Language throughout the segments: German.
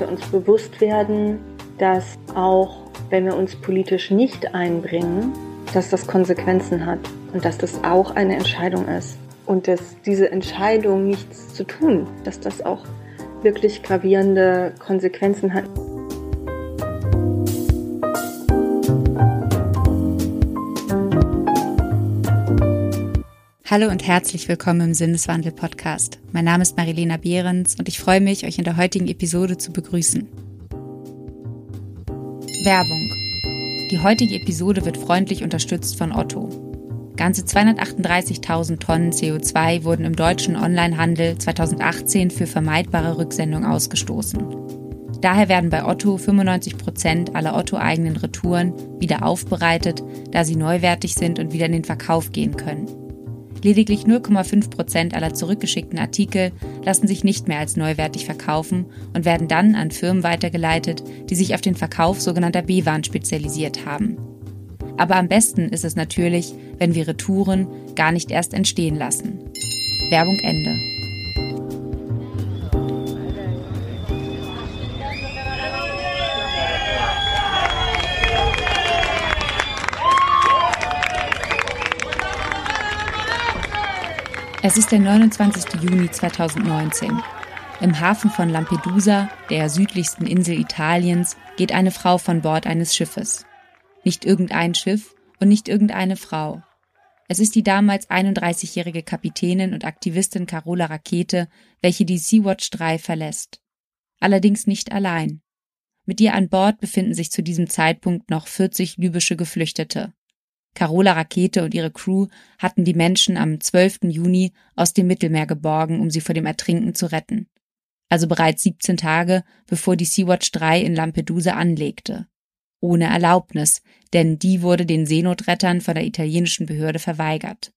wir uns bewusst werden, dass auch wenn wir uns politisch nicht einbringen, dass das Konsequenzen hat und dass das auch eine Entscheidung ist. Und dass diese Entscheidung, nichts zu tun, dass das auch wirklich gravierende Konsequenzen hat. Hallo und herzlich willkommen im Sinneswandel Podcast. Mein Name ist Marilena Behrens und ich freue mich, euch in der heutigen Episode zu begrüßen. Werbung. Die heutige Episode wird freundlich unterstützt von Otto. Ganze 238.000 Tonnen CO2 wurden im deutschen Onlinehandel 2018 für vermeidbare Rücksendung ausgestoßen. Daher werden bei Otto 95 Prozent aller Otto-eigenen Retouren wieder aufbereitet, da sie neuwertig sind und wieder in den Verkauf gehen können. Lediglich 0,5 Prozent aller zurückgeschickten Artikel lassen sich nicht mehr als neuwertig verkaufen und werden dann an Firmen weitergeleitet, die sich auf den Verkauf sogenannter B-Waren spezialisiert haben. Aber am besten ist es natürlich, wenn wir Retouren gar nicht erst entstehen lassen. Werbung Ende. Es ist der 29. Juni 2019. Im Hafen von Lampedusa, der südlichsten Insel Italiens, geht eine Frau von Bord eines Schiffes. Nicht irgendein Schiff und nicht irgendeine Frau. Es ist die damals 31-jährige Kapitänin und Aktivistin Carola Rakete, welche die Sea-Watch 3 verlässt. Allerdings nicht allein. Mit ihr an Bord befinden sich zu diesem Zeitpunkt noch 40 libysche Geflüchtete. Carola Rakete und ihre Crew hatten die Menschen am 12. Juni aus dem Mittelmeer geborgen, um sie vor dem Ertrinken zu retten. Also bereits 17 Tage, bevor die Sea-Watch 3 in Lampedusa anlegte. Ohne Erlaubnis, denn die wurde den Seenotrettern von der italienischen Behörde verweigert.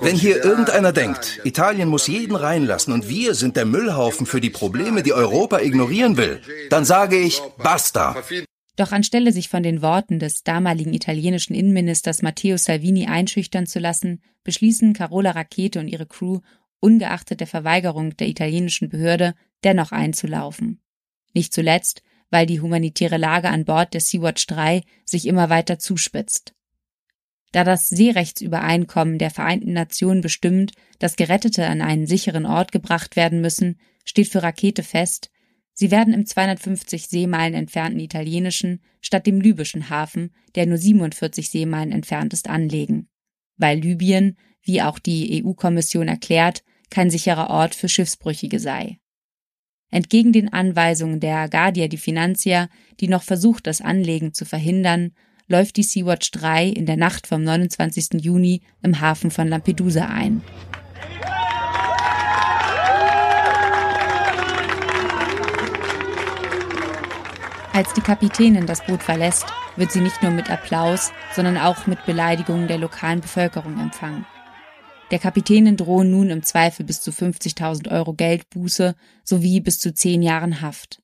Wenn hier irgendeiner denkt, Italien muss jeden reinlassen und wir sind der Müllhaufen für die Probleme, die Europa ignorieren will, dann sage ich, basta. Doch anstelle sich von den Worten des damaligen italienischen Innenministers Matteo Salvini einschüchtern zu lassen, beschließen Carola Rakete und ihre Crew, ungeachtet der Verweigerung der italienischen Behörde, dennoch einzulaufen. Nicht zuletzt, weil die humanitäre Lage an Bord der Sea-Watch 3 sich immer weiter zuspitzt. Da das Seerechtsübereinkommen der Vereinten Nationen bestimmt, dass Gerettete an einen sicheren Ort gebracht werden müssen, steht für Rakete fest, Sie werden im 250 Seemeilen entfernten italienischen statt dem libyschen Hafen, der nur 47 Seemeilen entfernt ist, anlegen. Weil Libyen, wie auch die EU-Kommission erklärt, kein sicherer Ort für Schiffsbrüchige sei. Entgegen den Anweisungen der Guardia di Finanzia, die noch versucht, das Anlegen zu verhindern, läuft die Sea-Watch 3 in der Nacht vom 29. Juni im Hafen von Lampedusa ein. Als die Kapitänin das Boot verlässt, wird sie nicht nur mit Applaus, sondern auch mit Beleidigungen der lokalen Bevölkerung empfangen. Der Kapitänin drohen nun im Zweifel bis zu 50.000 Euro Geldbuße sowie bis zu zehn Jahren Haft.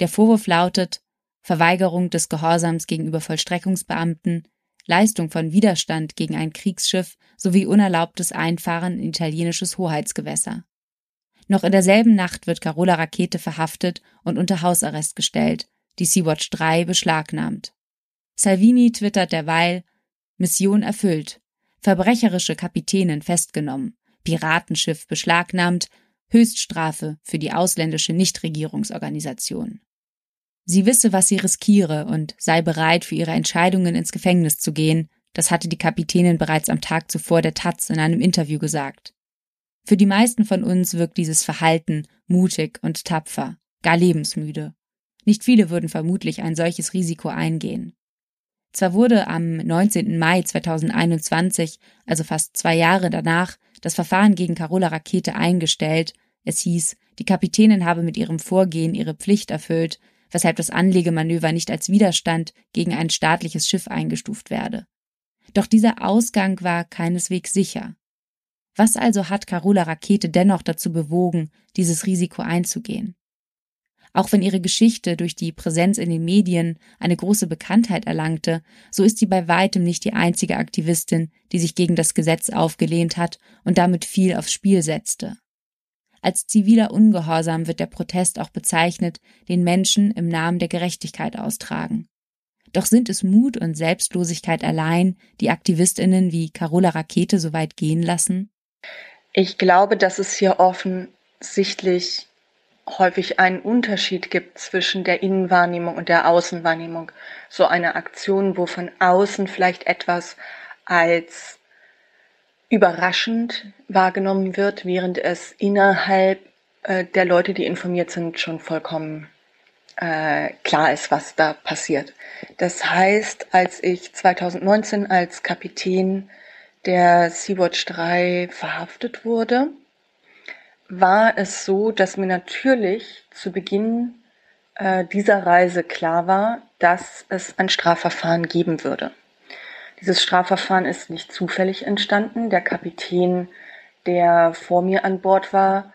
Der Vorwurf lautet Verweigerung des Gehorsams gegenüber Vollstreckungsbeamten, Leistung von Widerstand gegen ein Kriegsschiff sowie unerlaubtes Einfahren in italienisches Hoheitsgewässer. Noch in derselben Nacht wird Carola Rakete verhaftet und unter Hausarrest gestellt, die Sea-Watch 3 beschlagnahmt. Salvini twittert derweil Mission erfüllt, verbrecherische Kapitänin festgenommen, Piratenschiff beschlagnahmt, Höchststrafe für die ausländische Nichtregierungsorganisation. Sie wisse, was sie riskiere und sei bereit, für ihre Entscheidungen ins Gefängnis zu gehen, das hatte die Kapitänin bereits am Tag zuvor der Taz in einem Interview gesagt. Für die meisten von uns wirkt dieses Verhalten mutig und tapfer, gar lebensmüde. Nicht viele würden vermutlich ein solches Risiko eingehen. Zwar wurde am 19. Mai 2021, also fast zwei Jahre danach, das Verfahren gegen Carola Rakete eingestellt. Es hieß, die Kapitänin habe mit ihrem Vorgehen ihre Pflicht erfüllt, weshalb das Anlegemanöver nicht als Widerstand gegen ein staatliches Schiff eingestuft werde. Doch dieser Ausgang war keineswegs sicher. Was also hat Carola Rakete dennoch dazu bewogen, dieses Risiko einzugehen? Auch wenn ihre Geschichte durch die Präsenz in den Medien eine große Bekanntheit erlangte, so ist sie bei weitem nicht die einzige Aktivistin, die sich gegen das Gesetz aufgelehnt hat und damit viel aufs Spiel setzte. Als ziviler Ungehorsam wird der Protest auch bezeichnet, den Menschen im Namen der Gerechtigkeit austragen. Doch sind es Mut und Selbstlosigkeit allein, die Aktivistinnen wie Carola Rakete so weit gehen lassen? Ich glaube, dass es hier offensichtlich häufig einen Unterschied gibt zwischen der Innenwahrnehmung und der Außenwahrnehmung. So eine Aktion, wo von außen vielleicht etwas als überraschend wahrgenommen wird, während es innerhalb äh, der Leute, die informiert sind, schon vollkommen äh, klar ist, was da passiert. Das heißt, als ich 2019 als Kapitän der Sea-Watch 3 verhaftet wurde, war es so, dass mir natürlich zu Beginn äh, dieser Reise klar war, dass es ein Strafverfahren geben würde. Dieses Strafverfahren ist nicht zufällig entstanden. Der Kapitän, der vor mir an Bord war,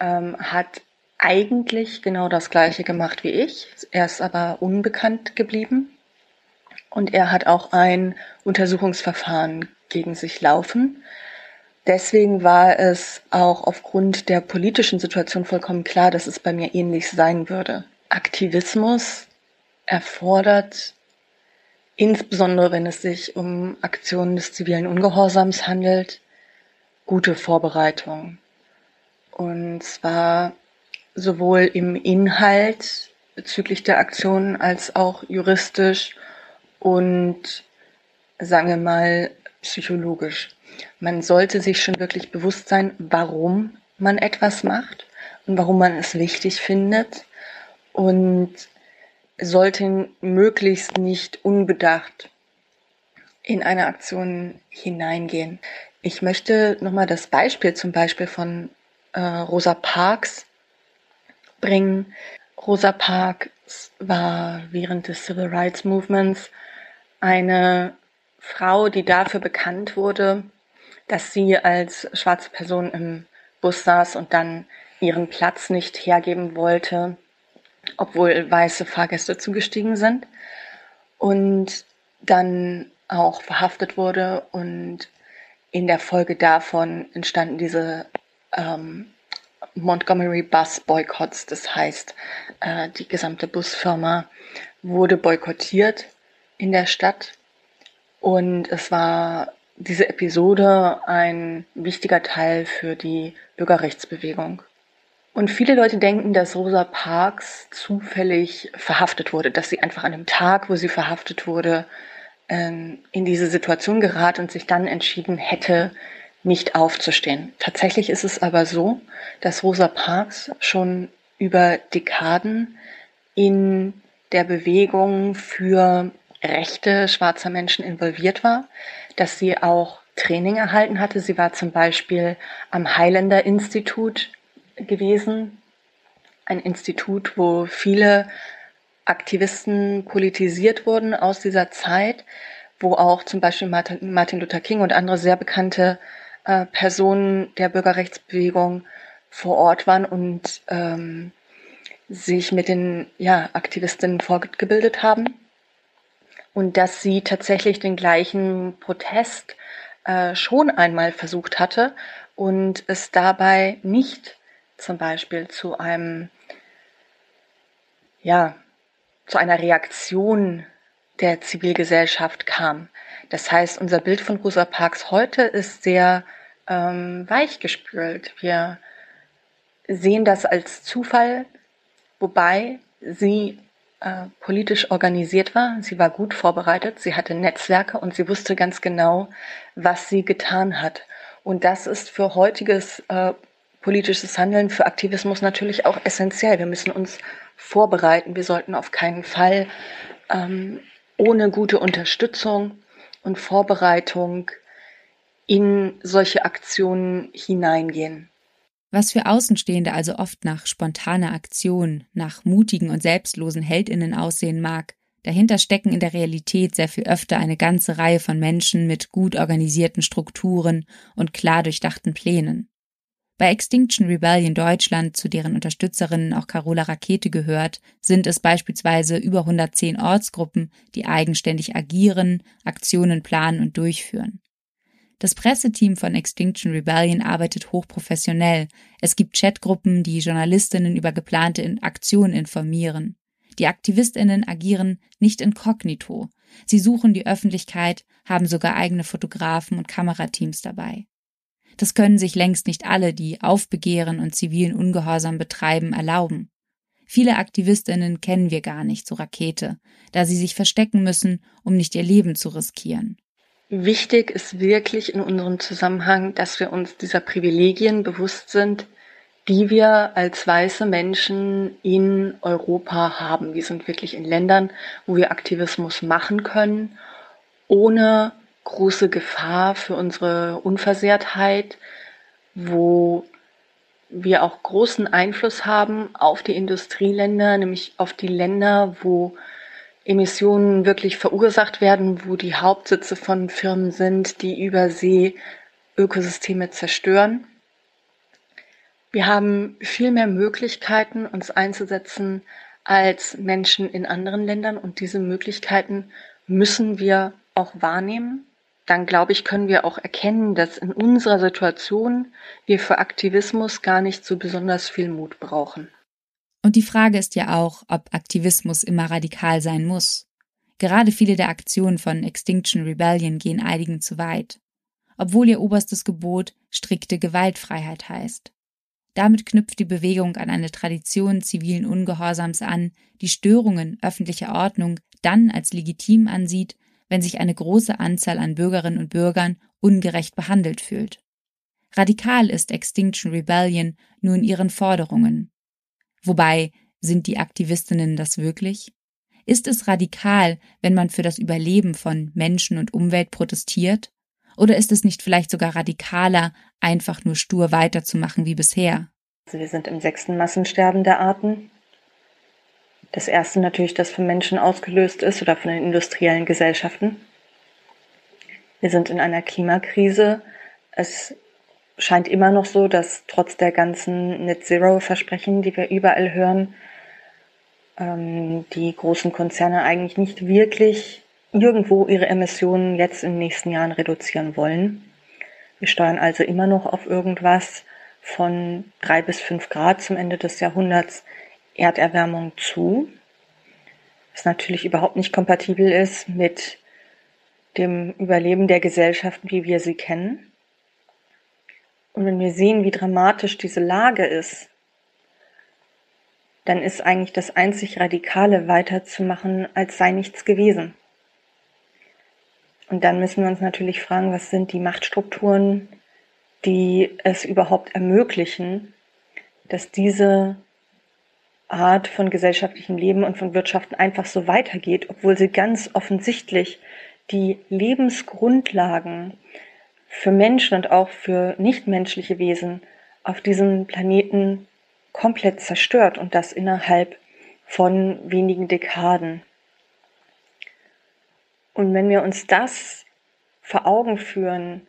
ähm, hat eigentlich genau das Gleiche gemacht wie ich. Er ist aber unbekannt geblieben. Und er hat auch ein Untersuchungsverfahren gegen sich laufen. Deswegen war es auch aufgrund der politischen Situation vollkommen klar, dass es bei mir ähnlich sein würde. Aktivismus erfordert insbesondere wenn es sich um Aktionen des zivilen Ungehorsams handelt, gute Vorbereitung. Und zwar sowohl im Inhalt bezüglich der Aktionen als auch juristisch und sagen wir mal psychologisch. Man sollte sich schon wirklich bewusst sein, warum man etwas macht und warum man es wichtig findet und sollten möglichst nicht unbedacht in eine Aktion hineingehen. Ich möchte nochmal das Beispiel zum Beispiel von äh, Rosa Parks bringen. Rosa Parks war während des Civil Rights Movements eine Frau, die dafür bekannt wurde, dass sie als schwarze Person im Bus saß und dann ihren Platz nicht hergeben wollte obwohl weiße Fahrgäste zugestiegen sind. Und dann auch verhaftet wurde. Und in der Folge davon entstanden diese ähm, Montgomery Bus Boycotts. Das heißt, äh, die gesamte Busfirma wurde boykottiert in der Stadt. Und es war diese Episode ein wichtiger Teil für die Bürgerrechtsbewegung. Und viele Leute denken, dass Rosa Parks zufällig verhaftet wurde, dass sie einfach an dem Tag, wo sie verhaftet wurde, ähm, in diese Situation geraten und sich dann entschieden hätte, nicht aufzustehen. Tatsächlich ist es aber so, dass Rosa Parks schon über Dekaden in der Bewegung für Rechte schwarzer Menschen involviert war, dass sie auch Training erhalten hatte. Sie war zum Beispiel am Highlander Institut gewesen, ein Institut, wo viele Aktivisten politisiert wurden aus dieser Zeit, wo auch zum Beispiel Martin Luther King und andere sehr bekannte äh, Personen der Bürgerrechtsbewegung vor Ort waren und ähm, sich mit den ja, Aktivistinnen fortgebildet haben. Und dass sie tatsächlich den gleichen Protest äh, schon einmal versucht hatte und es dabei nicht zum Beispiel zu einem, ja, zu einer Reaktion der Zivilgesellschaft kam. Das heißt, unser Bild von Rosa Parks heute ist sehr ähm, weichgespült. Wir sehen das als Zufall, wobei sie äh, politisch organisiert war. Sie war gut vorbereitet, sie hatte Netzwerke und sie wusste ganz genau, was sie getan hat. Und das ist für heutiges äh, politisches Handeln für Aktivismus natürlich auch essentiell. Wir müssen uns vorbereiten. Wir sollten auf keinen Fall ähm, ohne gute Unterstützung und Vorbereitung in solche Aktionen hineingehen. Was für Außenstehende also oft nach spontaner Aktion, nach mutigen und selbstlosen Heldinnen aussehen mag, dahinter stecken in der Realität sehr viel öfter eine ganze Reihe von Menschen mit gut organisierten Strukturen und klar durchdachten Plänen. Bei Extinction Rebellion Deutschland, zu deren Unterstützerinnen auch Carola Rakete gehört, sind es beispielsweise über 110 Ortsgruppen, die eigenständig agieren, Aktionen planen und durchführen. Das Presseteam von Extinction Rebellion arbeitet hochprofessionell. Es gibt Chatgruppen, die Journalistinnen über geplante Aktionen informieren. Die Aktivistinnen agieren nicht inkognito. Sie suchen die Öffentlichkeit, haben sogar eigene Fotografen und Kamerateams dabei. Das können sich längst nicht alle, die Aufbegehren und zivilen Ungehorsam betreiben, erlauben. Viele Aktivistinnen kennen wir gar nicht, so Rakete, da sie sich verstecken müssen, um nicht ihr Leben zu riskieren. Wichtig ist wirklich in unserem Zusammenhang, dass wir uns dieser Privilegien bewusst sind, die wir als weiße Menschen in Europa haben. Wir sind wirklich in Ländern, wo wir Aktivismus machen können, ohne große Gefahr für unsere Unversehrtheit, wo wir auch großen Einfluss haben auf die Industrieländer, nämlich auf die Länder, wo Emissionen wirklich verursacht werden, wo die Hauptsitze von Firmen sind, die über See Ökosysteme zerstören. Wir haben viel mehr Möglichkeiten, uns einzusetzen als Menschen in anderen Ländern und diese Möglichkeiten müssen wir auch wahrnehmen. Dann glaube ich, können wir auch erkennen, dass in unserer Situation wir für Aktivismus gar nicht so besonders viel Mut brauchen. Und die Frage ist ja auch, ob Aktivismus immer radikal sein muss. Gerade viele der Aktionen von Extinction Rebellion gehen einigen zu weit, obwohl ihr oberstes Gebot strikte Gewaltfreiheit heißt. Damit knüpft die Bewegung an eine Tradition zivilen Ungehorsams an, die Störungen öffentlicher Ordnung dann als legitim ansieht, wenn sich eine große Anzahl an Bürgerinnen und Bürgern ungerecht behandelt fühlt. Radikal ist Extinction Rebellion nur in ihren Forderungen. Wobei, sind die Aktivistinnen das wirklich? Ist es radikal, wenn man für das Überleben von Menschen und Umwelt protestiert? Oder ist es nicht vielleicht sogar radikaler, einfach nur stur weiterzumachen wie bisher? Also wir sind im sechsten Massensterben der Arten. Das erste natürlich, das von Menschen ausgelöst ist oder von den industriellen Gesellschaften. Wir sind in einer Klimakrise. Es scheint immer noch so, dass trotz der ganzen Net-Zero-Versprechen, die wir überall hören, ähm, die großen Konzerne eigentlich nicht wirklich irgendwo ihre Emissionen jetzt in den nächsten Jahren reduzieren wollen. Wir steuern also immer noch auf irgendwas von drei bis fünf Grad zum Ende des Jahrhunderts Erderwärmung zu, was natürlich überhaupt nicht kompatibel ist mit dem Überleben der Gesellschaften, wie wir sie kennen. Und wenn wir sehen, wie dramatisch diese Lage ist, dann ist eigentlich das einzig Radikale weiterzumachen, als sei nichts gewesen. Und dann müssen wir uns natürlich fragen, was sind die Machtstrukturen, die es überhaupt ermöglichen, dass diese Art von gesellschaftlichem Leben und von Wirtschaften einfach so weitergeht, obwohl sie ganz offensichtlich die Lebensgrundlagen für Menschen und auch für nichtmenschliche Wesen auf diesem Planeten komplett zerstört und das innerhalb von wenigen Dekaden. Und wenn wir uns das vor Augen führen,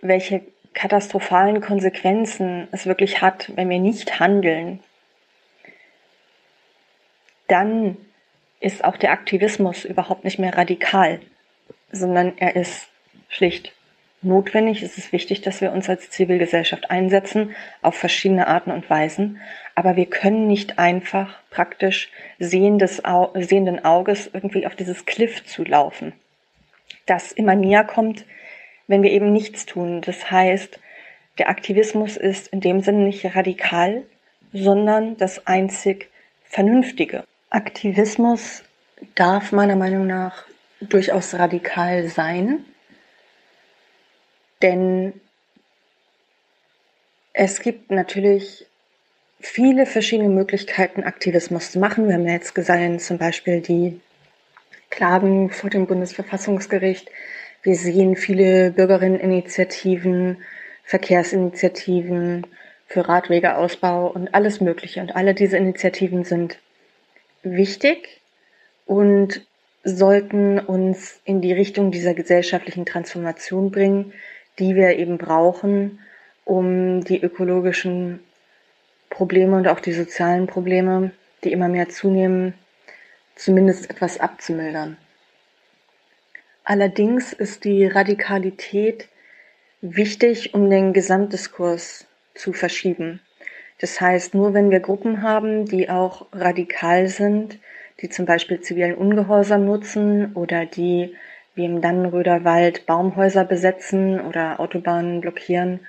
welche katastrophalen Konsequenzen es wirklich hat, wenn wir nicht handeln, dann ist auch der Aktivismus überhaupt nicht mehr radikal, sondern er ist schlicht notwendig. Es ist wichtig, dass wir uns als Zivilgesellschaft einsetzen auf verschiedene Arten und Weisen. Aber wir können nicht einfach praktisch sehendes, sehenden Auges irgendwie auf dieses Cliff zu laufen, das immer näher kommt, wenn wir eben nichts tun. Das heißt, der Aktivismus ist in dem Sinne nicht radikal, sondern das einzig Vernünftige. Aktivismus darf meiner Meinung nach durchaus radikal sein, denn es gibt natürlich viele verschiedene Möglichkeiten, Aktivismus zu machen. Wir haben jetzt gesehen, zum Beispiel die Klagen vor dem Bundesverfassungsgericht. Wir sehen viele Bürgerinneninitiativen, Verkehrsinitiativen für Radwegeausbau und alles Mögliche. Und alle diese Initiativen sind wichtig und sollten uns in die Richtung dieser gesellschaftlichen Transformation bringen, die wir eben brauchen, um die ökologischen Probleme und auch die sozialen Probleme, die immer mehr zunehmen, zumindest etwas abzumildern. Allerdings ist die Radikalität wichtig, um den Gesamtdiskurs zu verschieben. Das heißt, nur wenn wir Gruppen haben, die auch radikal sind, die zum Beispiel zivilen Ungehorsam nutzen oder die wie im Dannenröder Wald Baumhäuser besetzen oder Autobahnen blockieren,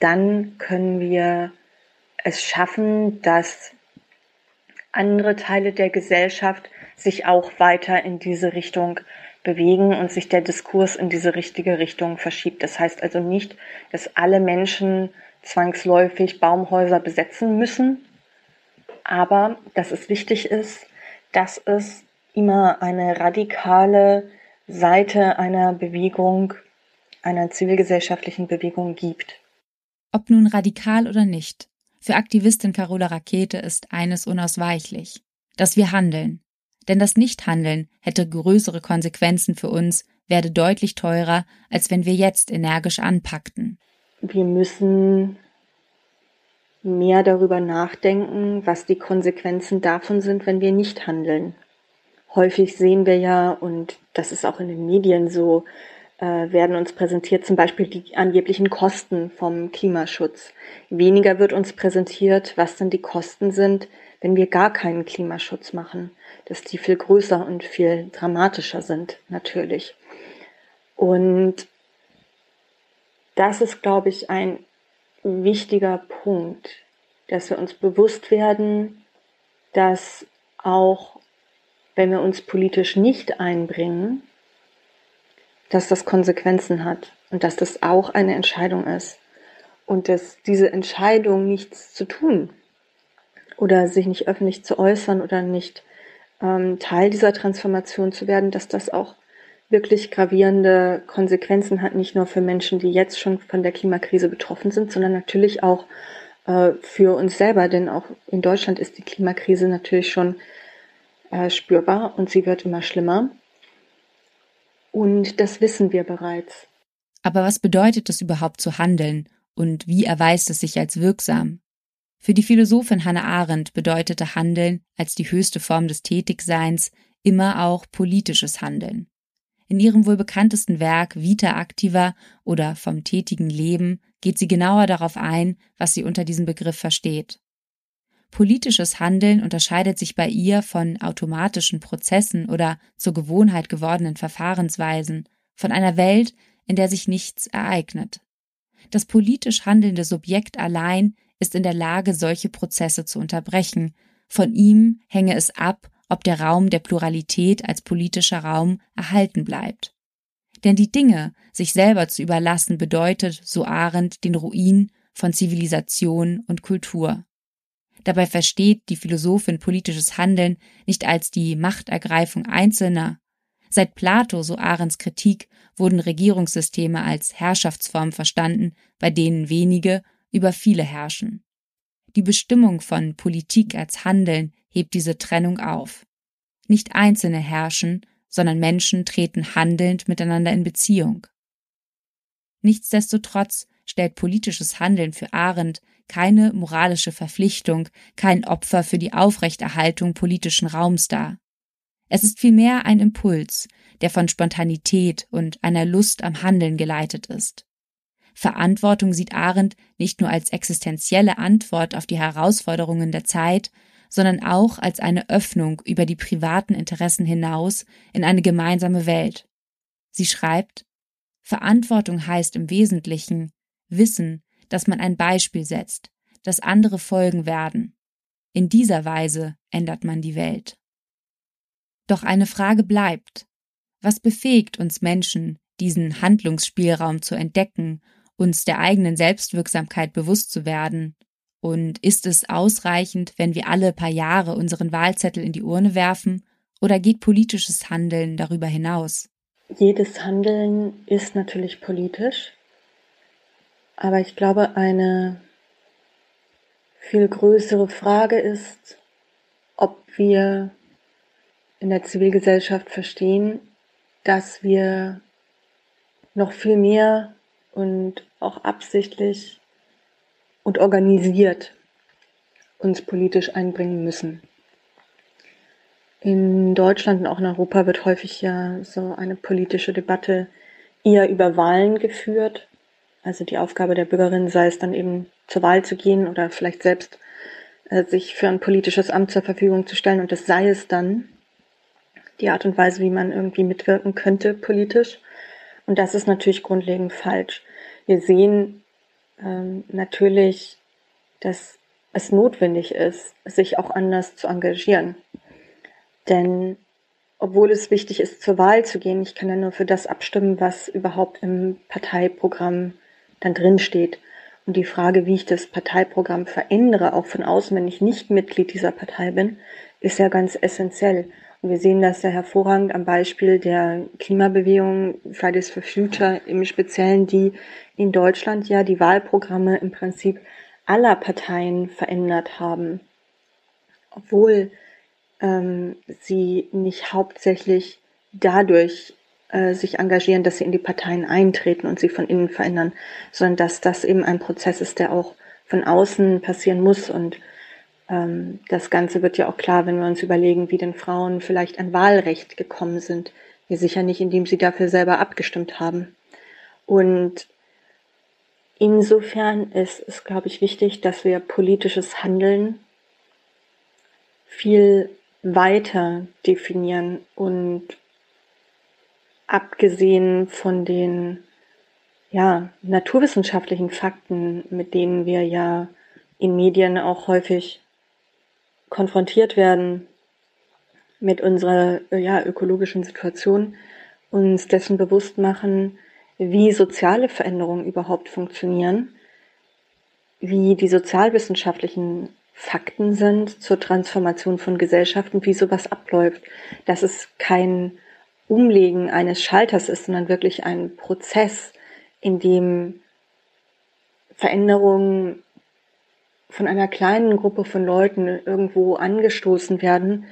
dann können wir es schaffen, dass andere Teile der Gesellschaft sich auch weiter in diese Richtung bewegen und sich der Diskurs in diese richtige Richtung verschiebt. Das heißt also nicht, dass alle Menschen zwangsläufig Baumhäuser besetzen müssen, aber dass es wichtig ist, dass es immer eine radikale Seite einer Bewegung, einer zivilgesellschaftlichen Bewegung gibt. Ob nun radikal oder nicht, für Aktivistin Carola Rakete ist eines unausweichlich, dass wir handeln. Denn das Nichthandeln hätte größere Konsequenzen für uns, werde deutlich teurer, als wenn wir jetzt energisch anpackten. Wir müssen mehr darüber nachdenken, was die Konsequenzen davon sind, wenn wir nicht handeln. Häufig sehen wir ja, und das ist auch in den Medien so, äh, werden uns präsentiert zum Beispiel die angeblichen Kosten vom Klimaschutz. Weniger wird uns präsentiert, was denn die Kosten sind, wenn wir gar keinen Klimaschutz machen. Dass die viel größer und viel dramatischer sind, natürlich. Und das ist, glaube ich, ein wichtiger Punkt, dass wir uns bewusst werden, dass auch wenn wir uns politisch nicht einbringen, dass das Konsequenzen hat und dass das auch eine Entscheidung ist. Und dass diese Entscheidung nichts zu tun oder sich nicht öffentlich zu äußern oder nicht ähm, Teil dieser Transformation zu werden, dass das auch wirklich gravierende Konsequenzen hat, nicht nur für Menschen, die jetzt schon von der Klimakrise betroffen sind, sondern natürlich auch äh, für uns selber, denn auch in Deutschland ist die Klimakrise natürlich schon äh, spürbar und sie wird immer schlimmer. Und das wissen wir bereits. Aber was bedeutet es überhaupt zu handeln und wie erweist es sich als wirksam? Für die Philosophin Hannah Arendt bedeutete Handeln als die höchste Form des Tätigseins immer auch politisches Handeln. In ihrem wohl bekanntesten Werk Vita Activa oder vom tätigen Leben geht sie genauer darauf ein, was sie unter diesem Begriff versteht. Politisches Handeln unterscheidet sich bei ihr von automatischen Prozessen oder zur Gewohnheit gewordenen Verfahrensweisen, von einer Welt, in der sich nichts ereignet. Das politisch handelnde Subjekt allein ist in der Lage, solche Prozesse zu unterbrechen. Von ihm hänge es ab, ob der Raum der Pluralität als politischer Raum erhalten bleibt. Denn die Dinge, sich selber zu überlassen, bedeutet, so Arendt, den Ruin von Zivilisation und Kultur. Dabei versteht die Philosophin politisches Handeln nicht als die Machtergreifung Einzelner. Seit Plato, so Arends Kritik, wurden Regierungssysteme als Herrschaftsform verstanden, bei denen wenige über viele herrschen. Die Bestimmung von Politik als Handeln hebt diese Trennung auf. Nicht Einzelne herrschen, sondern Menschen treten handelnd miteinander in Beziehung. Nichtsdestotrotz stellt politisches Handeln für Arendt keine moralische Verpflichtung, kein Opfer für die Aufrechterhaltung politischen Raums dar. Es ist vielmehr ein Impuls, der von Spontanität und einer Lust am Handeln geleitet ist. Verantwortung sieht Arendt nicht nur als existenzielle Antwort auf die Herausforderungen der Zeit, sondern auch als eine Öffnung über die privaten Interessen hinaus in eine gemeinsame Welt. Sie schreibt, Verantwortung heißt im Wesentlichen Wissen, dass man ein Beispiel setzt, dass andere folgen werden. In dieser Weise ändert man die Welt. Doch eine Frage bleibt. Was befähigt uns Menschen, diesen Handlungsspielraum zu entdecken, uns der eigenen Selbstwirksamkeit bewusst zu werden? Und ist es ausreichend, wenn wir alle paar Jahre unseren Wahlzettel in die Urne werfen, oder geht politisches Handeln darüber hinaus? Jedes Handeln ist natürlich politisch, aber ich glaube, eine viel größere Frage ist, ob wir in der Zivilgesellschaft verstehen, dass wir noch viel mehr und auch absichtlich und organisiert uns politisch einbringen müssen. In Deutschland und auch in Europa wird häufig ja so eine politische Debatte eher über Wahlen geführt. Also die Aufgabe der Bürgerin sei es dann eben zur Wahl zu gehen oder vielleicht selbst äh, sich für ein politisches Amt zur Verfügung zu stellen und das sei es dann die Art und Weise, wie man irgendwie mitwirken könnte politisch. Und das ist natürlich grundlegend falsch. Wir sehen ähm, natürlich, dass es notwendig ist, sich auch anders zu engagieren. Denn obwohl es wichtig ist, zur Wahl zu gehen, ich kann ja nur für das abstimmen, was überhaupt im Parteiprogramm dann drinsteht. Und die Frage, wie ich das Parteiprogramm verändere, auch von außen, wenn ich nicht Mitglied dieser Partei bin, ist ja ganz essentiell. Und wir sehen das ja hervorragend am Beispiel der Klimabewegung Fridays for Future im Speziellen, die in Deutschland ja die Wahlprogramme im Prinzip aller Parteien verändert haben. Obwohl ähm, sie nicht hauptsächlich dadurch äh, sich engagieren, dass sie in die Parteien eintreten und sie von innen verändern, sondern dass das eben ein Prozess ist, der auch von außen passieren muss. Und ähm, das Ganze wird ja auch klar, wenn wir uns überlegen, wie denn Frauen vielleicht an Wahlrecht gekommen sind. Wir sicher nicht, indem sie dafür selber abgestimmt haben. Und insofern ist es, glaube ich, wichtig, dass wir politisches Handeln viel weiter definieren und abgesehen von den ja, naturwissenschaftlichen Fakten, mit denen wir ja in Medien auch häufig konfrontiert werden, mit unserer ja, ökologischen Situation, uns dessen bewusst machen, wie soziale Veränderungen überhaupt funktionieren, wie die sozialwissenschaftlichen Fakten sind zur Transformation von Gesellschaften, wie sowas abläuft. Dass es kein Umlegen eines Schalters ist, sondern wirklich ein Prozess, in dem Veränderungen von einer kleinen Gruppe von Leuten irgendwo angestoßen werden,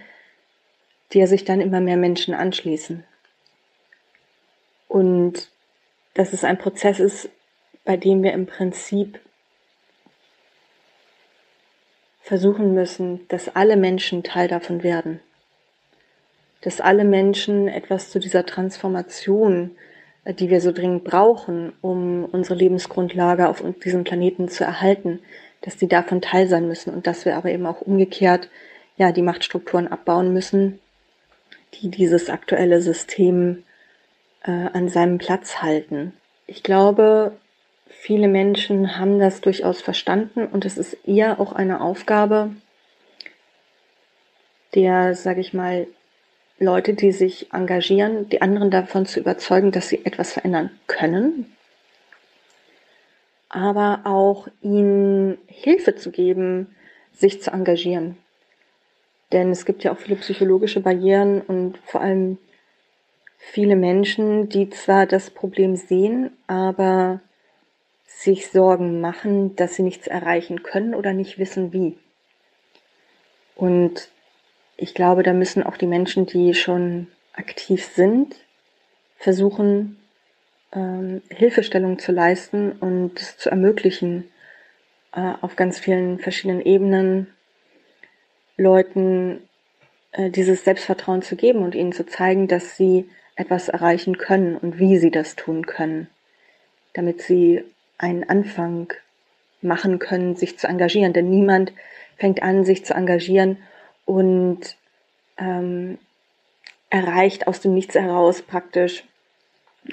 der sich dann immer mehr Menschen anschließen. Und dass es ein Prozess ist, bei dem wir im Prinzip versuchen müssen, dass alle Menschen Teil davon werden. Dass alle Menschen etwas zu dieser Transformation, äh, die wir so dringend brauchen, um unsere Lebensgrundlage auf diesem Planeten zu erhalten, dass die davon Teil sein müssen und dass wir aber eben auch umgekehrt ja die Machtstrukturen abbauen müssen, die dieses aktuelle System äh, an seinem Platz halten. Ich glaube, Viele Menschen haben das durchaus verstanden und es ist eher auch eine Aufgabe der, sage ich mal, Leute, die sich engagieren, die anderen davon zu überzeugen, dass sie etwas verändern können, aber auch ihnen Hilfe zu geben, sich zu engagieren. Denn es gibt ja auch viele psychologische Barrieren und vor allem viele Menschen, die zwar das Problem sehen, aber sich Sorgen machen, dass sie nichts erreichen können oder nicht wissen wie. Und ich glaube, da müssen auch die Menschen, die schon aktiv sind, versuchen, ähm, Hilfestellung zu leisten und es zu ermöglichen, äh, auf ganz vielen verschiedenen Ebenen Leuten äh, dieses Selbstvertrauen zu geben und ihnen zu zeigen, dass sie etwas erreichen können und wie sie das tun können, damit sie einen Anfang machen können, sich zu engagieren. Denn niemand fängt an, sich zu engagieren und ähm, erreicht aus dem Nichts heraus praktisch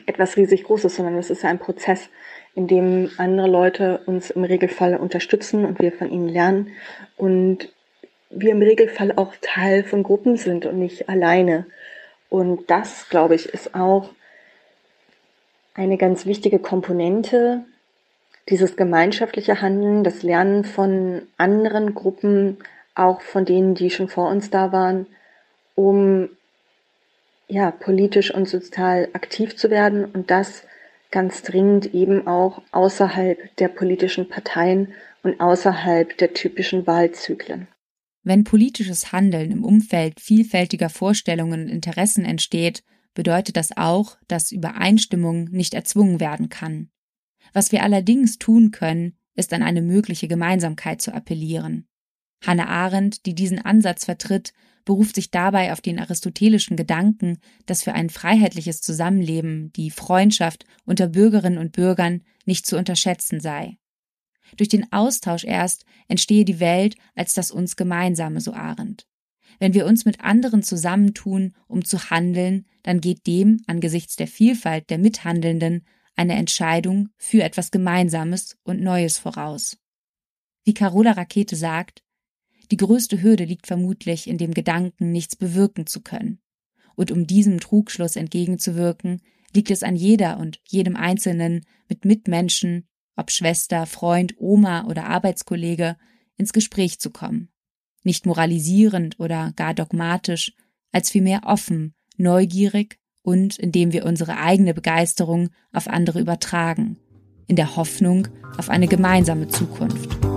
etwas riesig Großes, sondern es ist ein Prozess, in dem andere Leute uns im Regelfall unterstützen und wir von ihnen lernen und wir im Regelfall auch Teil von Gruppen sind und nicht alleine. Und das, glaube ich, ist auch eine ganz wichtige Komponente dieses gemeinschaftliche Handeln, das Lernen von anderen Gruppen, auch von denen, die schon vor uns da waren, um ja, politisch und sozial aktiv zu werden und das ganz dringend eben auch außerhalb der politischen Parteien und außerhalb der typischen Wahlzyklen. Wenn politisches Handeln im Umfeld vielfältiger Vorstellungen und Interessen entsteht, bedeutet das auch, dass Übereinstimmung nicht erzwungen werden kann. Was wir allerdings tun können, ist an eine mögliche Gemeinsamkeit zu appellieren. Hannah Arendt, die diesen Ansatz vertritt, beruft sich dabei auf den aristotelischen Gedanken, dass für ein freiheitliches Zusammenleben die Freundschaft unter Bürgerinnen und Bürgern nicht zu unterschätzen sei. Durch den Austausch erst entstehe die Welt als das uns Gemeinsame, so Arendt. Wenn wir uns mit anderen zusammentun, um zu handeln, dann geht dem angesichts der Vielfalt der Mithandelnden eine Entscheidung für etwas Gemeinsames und Neues voraus. Wie Carola Rakete sagt, die größte Hürde liegt vermutlich in dem Gedanken, nichts bewirken zu können. Und um diesem Trugschluss entgegenzuwirken, liegt es an jeder und jedem Einzelnen, mit Mitmenschen, ob Schwester, Freund, Oma oder Arbeitskollege, ins Gespräch zu kommen. Nicht moralisierend oder gar dogmatisch, als vielmehr offen, neugierig und indem wir unsere eigene Begeisterung auf andere übertragen, in der Hoffnung auf eine gemeinsame Zukunft.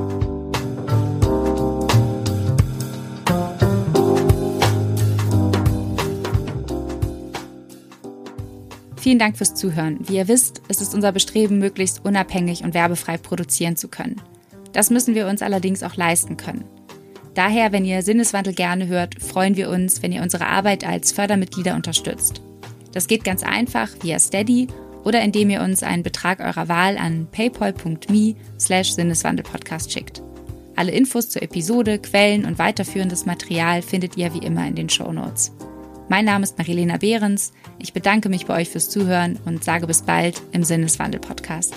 Vielen Dank fürs Zuhören. Wie ihr wisst, ist es unser Bestreben, möglichst unabhängig und werbefrei produzieren zu können. Das müssen wir uns allerdings auch leisten können. Daher, wenn ihr Sinneswandel gerne hört, freuen wir uns, wenn ihr unsere Arbeit als Fördermitglieder unterstützt. Das geht ganz einfach via Steady oder indem ihr uns einen Betrag eurer Wahl an paypal.me slash Sinneswandelpodcast schickt. Alle Infos zur Episode, Quellen und weiterführendes Material findet ihr wie immer in den Show Notes. Mein Name ist Marilena Behrens. Ich bedanke mich bei euch fürs Zuhören und sage bis bald im Sinneswandel-Podcast.